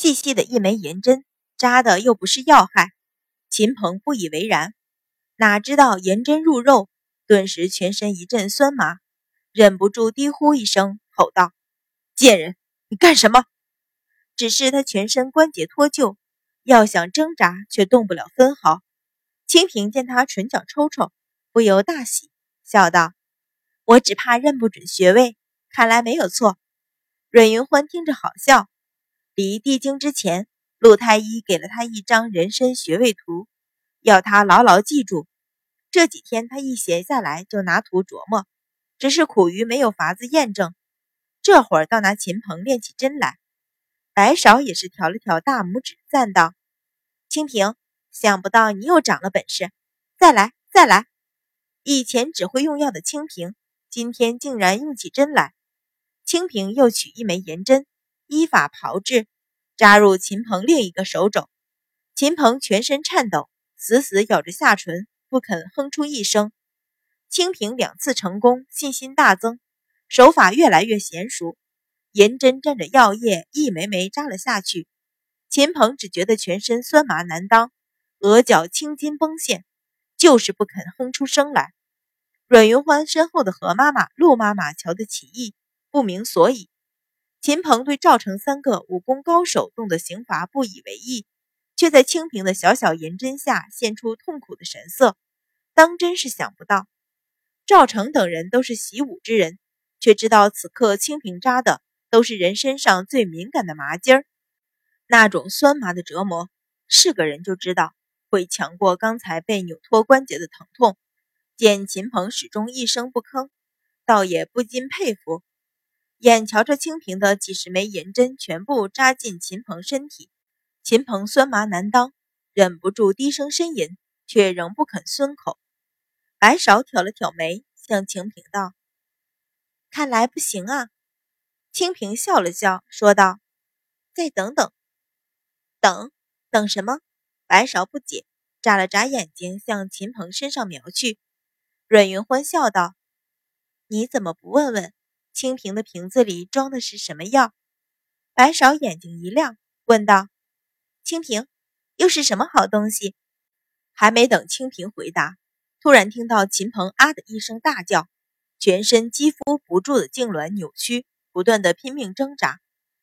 细细的一枚银针，扎的又不是要害。秦鹏不以为然，哪知道银针入肉，顿时全身一阵酸麻，忍不住低呼一声，吼道：“贱人，你干什么？”只是他全身关节脱臼，要想挣扎却动不了分毫。清平见他唇角抽抽，不由大喜，笑道：“我只怕认不准穴位，看来没有错。”阮云欢听着好笑。离地经之前。陆太医给了他一张人参穴位图，要他牢牢记住。这几天他一闲下来就拿图琢磨，只是苦于没有法子验证。这会儿倒拿秦鹏练起针来。白芍也是挑了挑大拇指，赞道：“清平，想不到你又长了本事，再来，再来！”以前只会用药的清平，今天竟然用起针来。清平又取一枚银针，依法炮制。扎入秦鹏另一个手肘，秦鹏全身颤抖，死死咬着下唇，不肯哼出一声。清平两次成功，信心大增，手法越来越娴熟。银针沾着药液，一枚枚扎了下去。秦鹏只觉得全身酸麻难当，额角青筋崩现，就是不肯哼出声来。阮云欢身后的何妈妈、陆妈妈瞧得起意，不明所以。秦鹏对赵成三个武功高手动的刑罚不以为意，却在清平的小小银针下现出痛苦的神色，当真是想不到。赵成等人都是习武之人，却知道此刻清平扎的都是人身上最敏感的麻筋儿，那种酸麻的折磨，是个人就知道会强过刚才被扭脱关节的疼痛。见秦鹏始终一声不吭，倒也不禁佩服。眼瞧着清平的几十枚银针全部扎进秦鹏身体，秦鹏酸麻难当，忍不住低声呻吟，却仍不肯松口。白芍挑了挑眉，向清平道：“看来不行啊。”清平笑了笑，说道：“再等等。”“等等什么？”白芍不解，眨了眨眼睛，向秦鹏身上瞄去。阮云欢笑道：“你怎么不问问？”清平的瓶子里装的是什么药？白芍眼睛一亮，问道：“清平，又是什么好东西？”还没等清平回答，突然听到秦鹏啊的一声大叫，全身肌肤不住的痉挛扭曲，不断的拼命挣扎，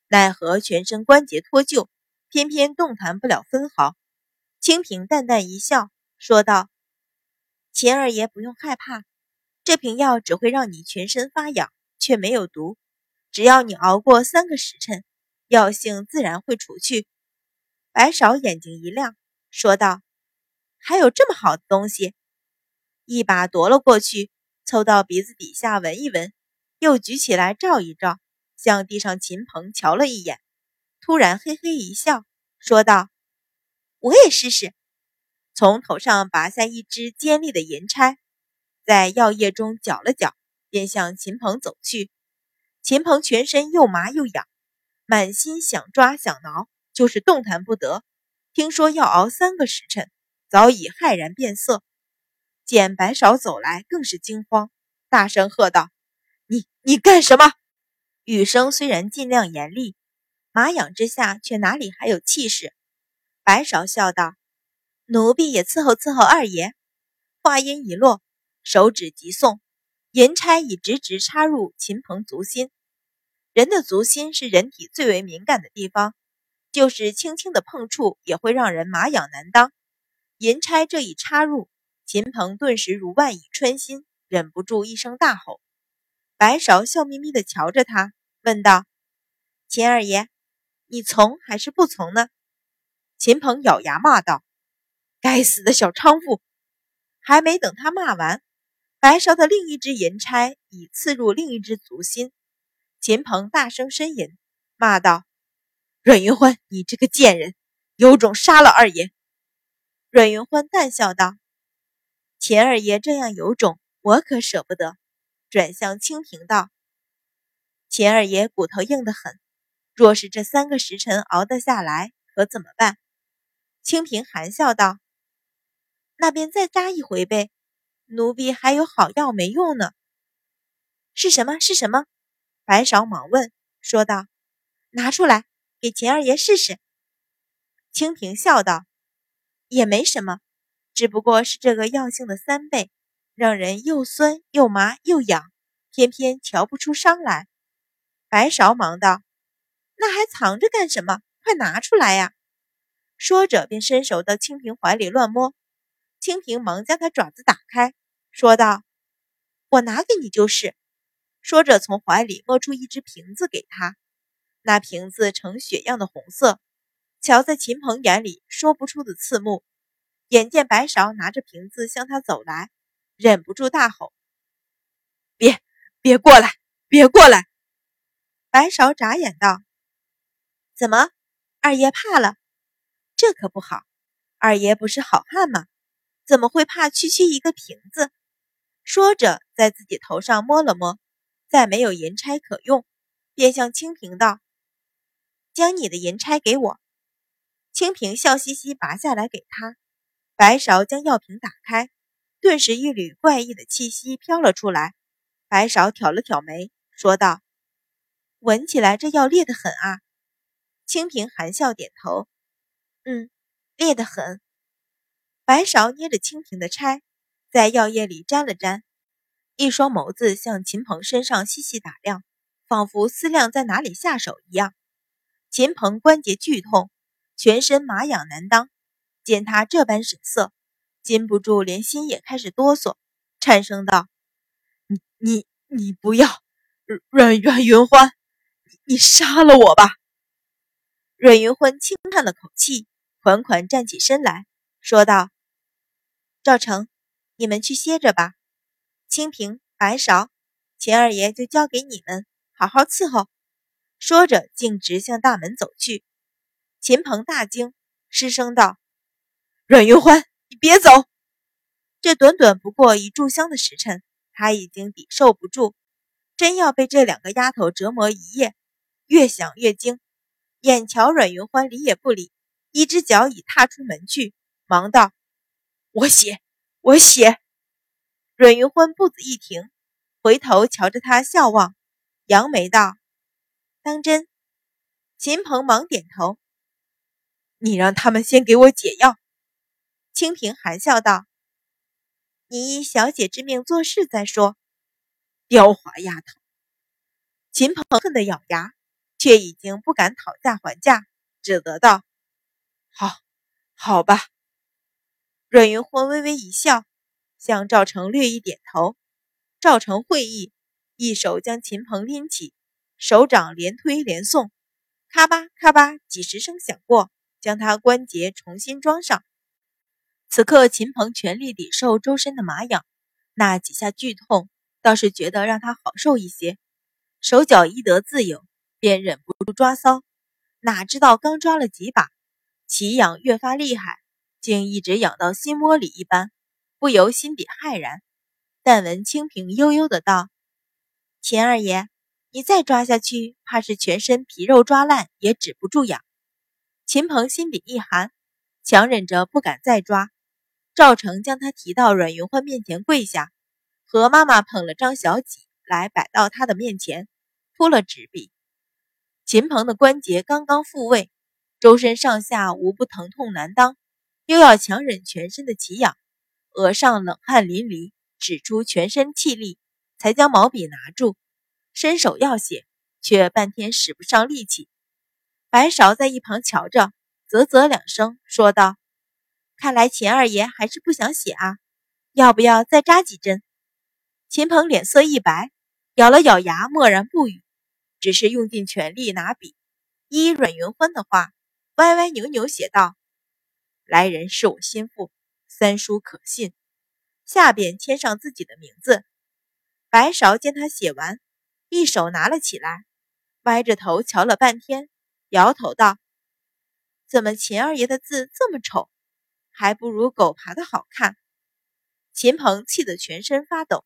奈何全身关节脱臼，偏偏动弹不了分毫。清平淡淡一笑，说道：“秦二爷不用害怕，这瓶药只会让你全身发痒。”却没有毒，只要你熬过三个时辰，药性自然会除去。白芍眼睛一亮，说道：“还有这么好的东西！”一把夺了过去，凑到鼻子底下闻一闻，又举起来照一照，向地上秦鹏瞧了一眼，突然嘿嘿一笑，说道：“我也试试。”从头上拔下一支尖利的银钗，在药液中搅了搅。便向秦鹏走去，秦鹏全身又麻又痒，满心想抓想挠，就是动弹不得。听说要熬三个时辰，早已骇然变色。见白芍走来，更是惊慌，大声喝道：“你你干什么？”雨声虽然尽量严厉，麻痒之下却哪里还有气势。白芍笑道：“奴婢也伺候伺候二爷。”话音一落，手指急送。银钗已直直插入秦鹏足心，人的足心是人体最为敏感的地方，就是轻轻的碰触也会让人麻痒难当。银钗这一插入，秦鹏顿时如万蚁穿心，忍不住一声大吼。白芍笑眯眯地瞧着他，问道：“秦二爷，你从还是不从呢？”秦鹏咬牙骂道：“该死的小娼妇！”还没等他骂完。白芍的另一只银钗已刺入另一只足心，秦鹏大声呻吟，骂道：“阮云欢，你这个贱人，有种杀了二爷！”阮云欢淡笑道：“秦二爷这样有种，我可舍不得。”转向清平道：“秦二爷骨头硬得很，若是这三个时辰熬得下来，可怎么办？”清平含笑道：“那便再扎一回呗。”奴婢还有好药没用呢，是什么？是什么？白芍忙问，说道：“拿出来，给秦二爷试试。”清平笑道：“也没什么，只不过是这个药性的三倍，让人又酸又麻又痒，偏偏瞧不出伤来。”白芍忙道：“那还藏着干什么？快拿出来呀！”说着便伸手到清平怀里乱摸。清平忙将他爪子打开，说道：“我拿给你就是。”说着从怀里摸出一只瓶子给他，那瓶子呈血样的红色。瞧在秦鹏眼里，说不出的刺目。眼见白芍拿着瓶子向他走来，忍不住大吼：“别，别过来，别过来！”白芍眨眼道：“怎么，二爷怕了？这可不好。二爷不是好汉吗？怎么会怕区区一个瓶子？”说着，在自己头上摸了摸，再没有银钗可用，便向清平道：“将你的银钗给我。”清平笑嘻嘻拔下来给他，白芍将药瓶打开，顿时一缕怪异的气息飘了出来。白芍挑了挑眉，说道：“闻起来这药烈得很啊。”清平含笑点头：“嗯，烈得很。”白芍捏着蜻蜓的钗，在药液里沾了沾，一双眸子向秦鹏身上细细打量，仿佛思量在哪里下手一样。秦鹏关节剧痛。全身麻痒难当，见他这般神色，禁不住连心也开始哆嗦，颤声道：“你你你不要，阮阮云欢，你杀了我吧！”阮云欢轻叹了口气，款款站起身来说道：“赵成，你们去歇着吧。清平、白芍，秦二爷就交给你们，好好伺候。”说着，径直向大门走去。秦鹏大惊，失声道：“阮云欢，你别走！”这短短不过一炷香的时辰，他已经抵受不住，真要被这两个丫头折磨一夜。越想越惊，眼瞧阮云欢理也不理，一只脚已踏出门去，忙道：“我写，我写。”阮云欢步子一停，回头瞧着他笑望，扬眉道：“当真？”秦鹏忙点头。你让他们先给我解药。”清平含笑道，“你以小姐之命做事再说。”刁滑丫头。秦鹏恨得咬牙，却已经不敢讨价还价，只得道：“好，好吧。”阮云欢微微一笑，向赵成略一点头。赵成会意，一手将秦鹏拎起，手掌连推连送，咔吧咔吧几十声响过。将他关节重新装上。此刻，秦鹏全力抵受周身的麻痒，那几下剧痛倒是觉得让他好受一些。手脚一得自由，便忍不住抓搔。哪知道刚抓了几把，奇痒越发厉害，竟一直痒到心窝里一般，不由心底骇然。但闻清平悠悠的道：“秦二爷，你再抓下去，怕是全身皮肉抓烂也止不住痒。”秦鹏心底一寒，强忍着不敢再抓。赵成将他提到阮云欢面前跪下，何妈妈捧了张小几来摆到他的面前，铺了纸笔。秦鹏的关节刚刚复位，周身上下无不疼痛难当，又要强忍全身的奇痒，额上冷汗淋漓，使出全身气力，才将毛笔拿住，伸手要写，却半天使不上力气。白芍在一旁瞧着，啧啧两声，说道：“看来秦二爷还是不想写啊，要不要再扎几针？”秦鹏脸色一白，咬了咬牙，默然不语，只是用尽全力拿笔，依阮云欢的话，歪歪扭扭写道：“来人是我心腹，三叔可信。”下边签上自己的名字。白芍见他写完，一手拿了起来，歪着头瞧了半天。摇头道：“怎么秦二爷的字这么丑，还不如狗爬的好看？”秦鹏气得全身发抖，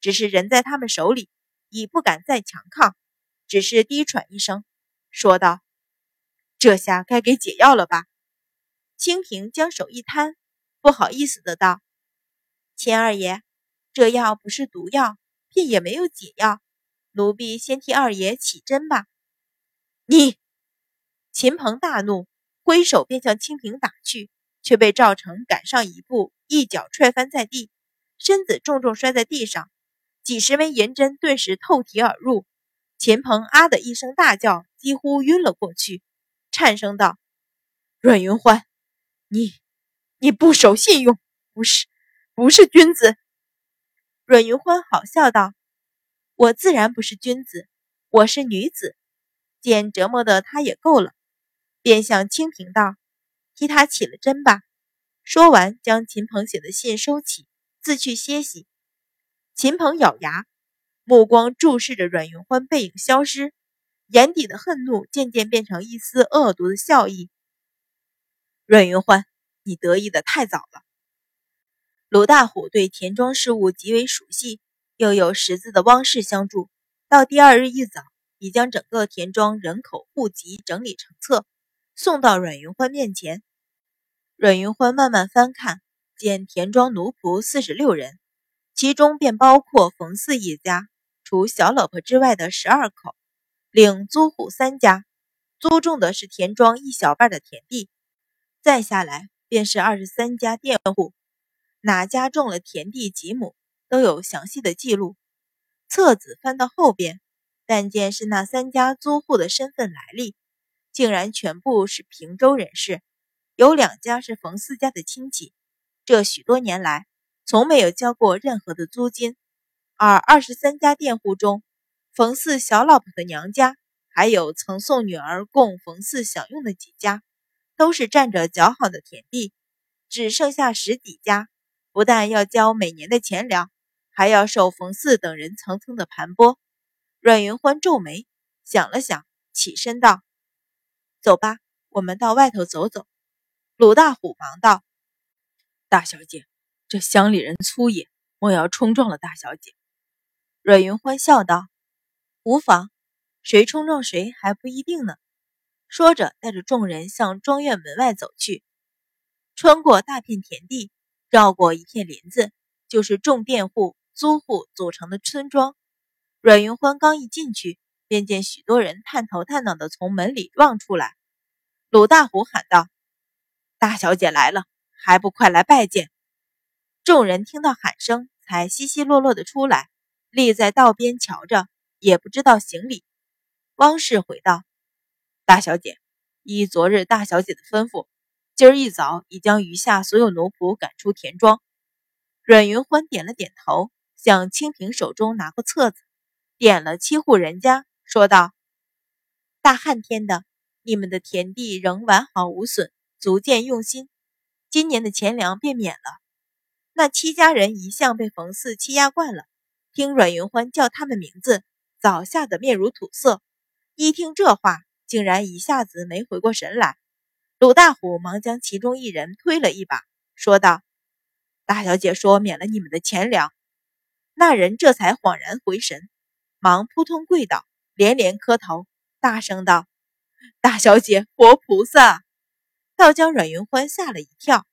只是人在他们手里，已不敢再强抗，只是低喘一声，说道：“这下该给解药了吧？”清平将手一摊，不好意思的道：“秦二爷，这药不是毒药，便也没有解药，奴婢先替二爷起针吧。”你。秦鹏大怒，挥手便向清平打去，却被赵成赶上一步，一脚踹翻在地，身子重重摔在地上。几十枚银针顿时透体而入，秦鹏啊的一声大叫，几乎晕了过去，颤声道：“阮云欢，你，你不守信用，不是，不是君子。”阮云欢好笑道：“我自然不是君子，我是女子。”见折磨的他也够了，便向清平道：“替他起了针吧。”说完，将秦鹏写的信收起，自去歇息。秦鹏咬牙，目光注视着阮云欢背影消失，眼底的恨怒渐渐变成一丝恶毒的笑意。阮云欢，你得意的太早了。鲁大虎对田庄事务极为熟悉，又有识字的汪氏相助，到第二日一早，已将整个田庄人口户籍整理成册，送到阮云欢面前。阮云欢慢慢翻看，见田庄奴仆四十六人。其中便包括冯四一家，除小老婆之外的十二口，另租户三家，租种的是田庄一小半的田地。再下来便是二十三家佃户，哪家种了田地几亩，都有详细的记录。册子翻到后边，但见是那三家租户的身份来历，竟然全部是平州人士，有两家是冯四家的亲戚。这许多年来。从没有交过任何的租金，而二十三家佃户中，冯四小老婆的娘家，还有曾送女儿供冯四享用的几家，都是占着较好的田地，只剩下十几家，不但要交每年的钱粮，还要受冯四等人层层的盘剥。阮云欢皱眉，想了想，起身道：“走吧，我们到外头走走。”鲁大虎忙道：“大小姐。”这乡里人粗野，莫要冲撞了大小姐。阮云欢笑道：“无妨，谁冲撞谁还不一定呢。”说着，带着众人向庄院门外走去。穿过大片田地，绕过一片林子，就是众佃户、租户组成的村庄。阮云欢刚一进去，便见许多人探头探脑的从门里望出来。鲁大虎喊道：“大小姐来了，还不快来拜见！”众人听到喊声，才稀稀落落的出来，立在道边瞧着，也不知道行礼。汪氏回道：“大小姐，依昨日大小姐的吩咐，今儿一早已将余下所有奴仆赶出田庄。”阮云欢点了点头，向清平手中拿过册子，点了七户人家，说道：“大旱天的，你们的田地仍完好无损，足见用心。今年的钱粮便免了。”那七家人一向被冯四欺压惯了，听阮云欢叫他们名字，早吓得面如土色。一听这话，竟然一下子没回过神来。鲁大虎忙将其中一人推了一把，说道：“大小姐说免了你们的钱粮。”那人这才恍然回神，忙扑通跪倒，连连磕头，大声道：“大小姐，活菩萨！”倒将阮云欢吓了一跳。